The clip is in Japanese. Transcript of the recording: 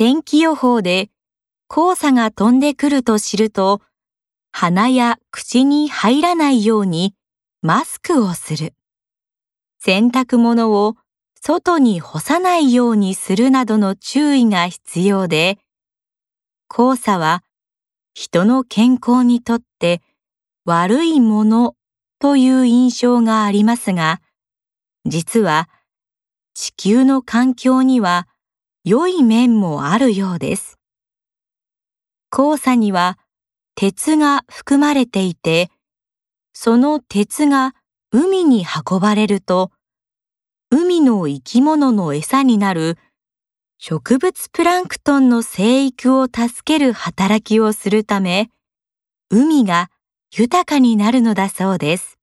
天気予報で黄砂が飛んでくると知ると、鼻や口に入らないようにマスクをする。洗濯物を外に干さないようにするなどの注意が必要で、黄砂は人の健康にとって悪いものという印象がありますが、実は地球の環境には良い面もあるようです。黄砂には鉄が含まれていて、その鉄が海に運ばれると、海の生き物の餌になる植物プランクトンの生育を助ける働きをするため、海が豊かになるのだそうです。